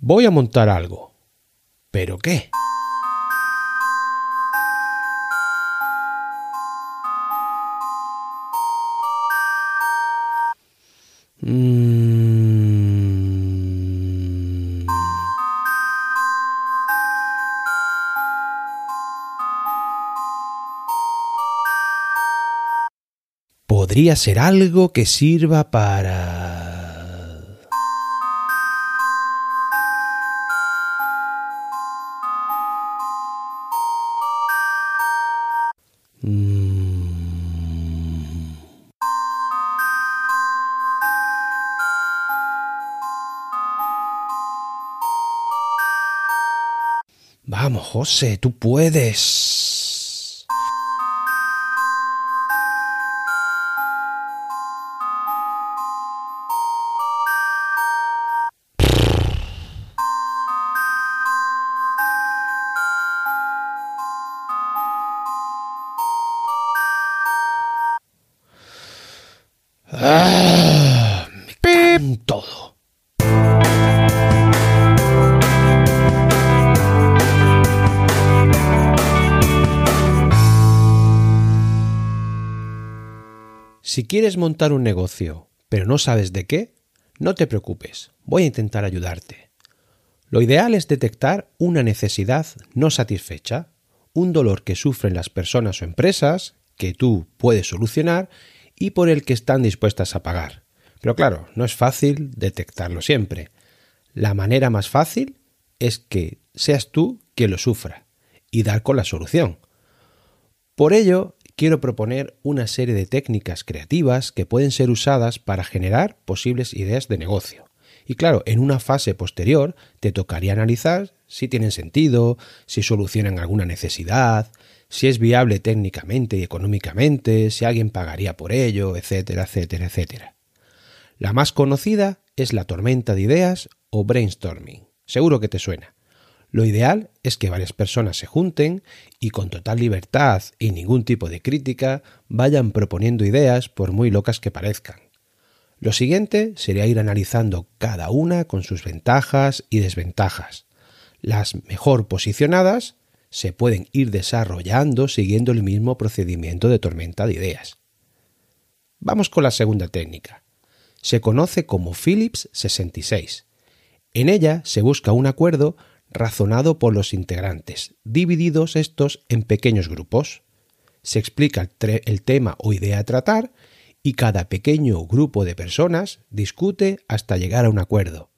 Voy a montar algo. ¿Pero qué? Mm. Podría ser algo que sirva para... Vamos, José, tú puedes. Ah, me todo. Si quieres montar un negocio, pero no sabes de qué, no te preocupes, voy a intentar ayudarte. Lo ideal es detectar una necesidad no satisfecha, un dolor que sufren las personas o empresas, que tú puedes solucionar y por el que están dispuestas a pagar. Pero claro, no es fácil detectarlo siempre. La manera más fácil es que seas tú quien lo sufra y dar con la solución. Por ello, quiero proponer una serie de técnicas creativas que pueden ser usadas para generar posibles ideas de negocio. Y claro, en una fase posterior te tocaría analizar si tienen sentido, si solucionan alguna necesidad, si es viable técnicamente y económicamente, si alguien pagaría por ello, etcétera, etcétera, etcétera. La más conocida es la tormenta de ideas o brainstorming. Seguro que te suena. Lo ideal es que varias personas se junten y con total libertad y ningún tipo de crítica vayan proponiendo ideas por muy locas que parezcan. Lo siguiente sería ir analizando cada una con sus ventajas y desventajas. Las mejor posicionadas se pueden ir desarrollando siguiendo el mismo procedimiento de tormenta de ideas. Vamos con la segunda técnica. Se conoce como Phillips 66. En ella se busca un acuerdo razonado por los integrantes, divididos estos en pequeños grupos. Se explica el, el, tema o idea a tratar y cada pequeño grupo de personas discute hasta llegar a un acuerdo.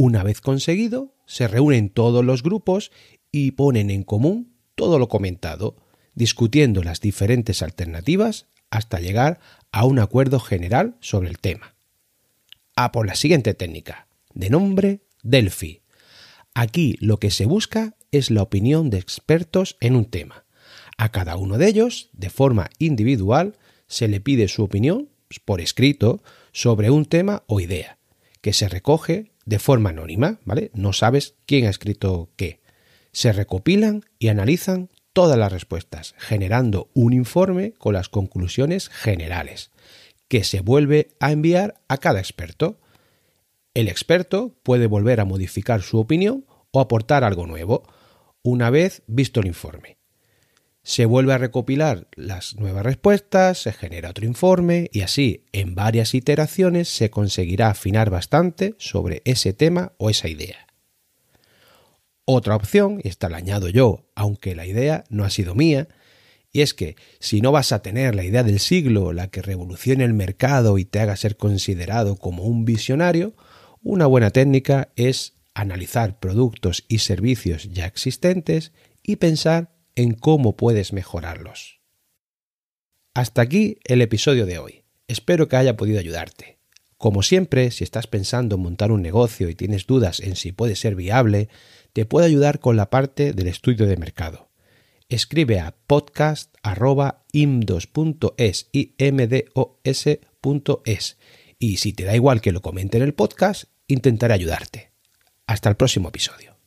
Una vez conseguido, se reúnen todos los grupos y ponen en común todo lo comentado, discutiendo las diferentes alternativas hasta llegar a un acuerdo general sobre el tema. A por la siguiente técnica, de nombre Delphi. Aquí lo que se busca es la opinión de expertos en un tema. A cada uno de ellos, de forma individual, se le pide su opinión por escrito sobre un tema o idea, que se recoge de forma anónima, ¿vale? No sabes quién ha escrito qué. Se recopilan y analizan todas las respuestas, generando un informe con las conclusiones generales, que se vuelve a enviar a cada experto. El experto puede volver a modificar su opinión o aportar algo nuevo, una vez visto el informe. Se vuelve a recopilar las nuevas respuestas, se genera otro informe y así en varias iteraciones se conseguirá afinar bastante sobre ese tema o esa idea. Otra opción, y esta la añado yo, aunque la idea no ha sido mía, y es que si no vas a tener la idea del siglo, la que revolucione el mercado y te haga ser considerado como un visionario, una buena técnica es analizar productos y servicios ya existentes y pensar en cómo puedes mejorarlos. Hasta aquí el episodio de hoy. Espero que haya podido ayudarte. Como siempre, si estás pensando en montar un negocio y tienes dudas en si puede ser viable, te puedo ayudar con la parte del estudio de mercado. Escribe a podcast.imdos.es y si te da igual que lo comente en el podcast, intentaré ayudarte. Hasta el próximo episodio.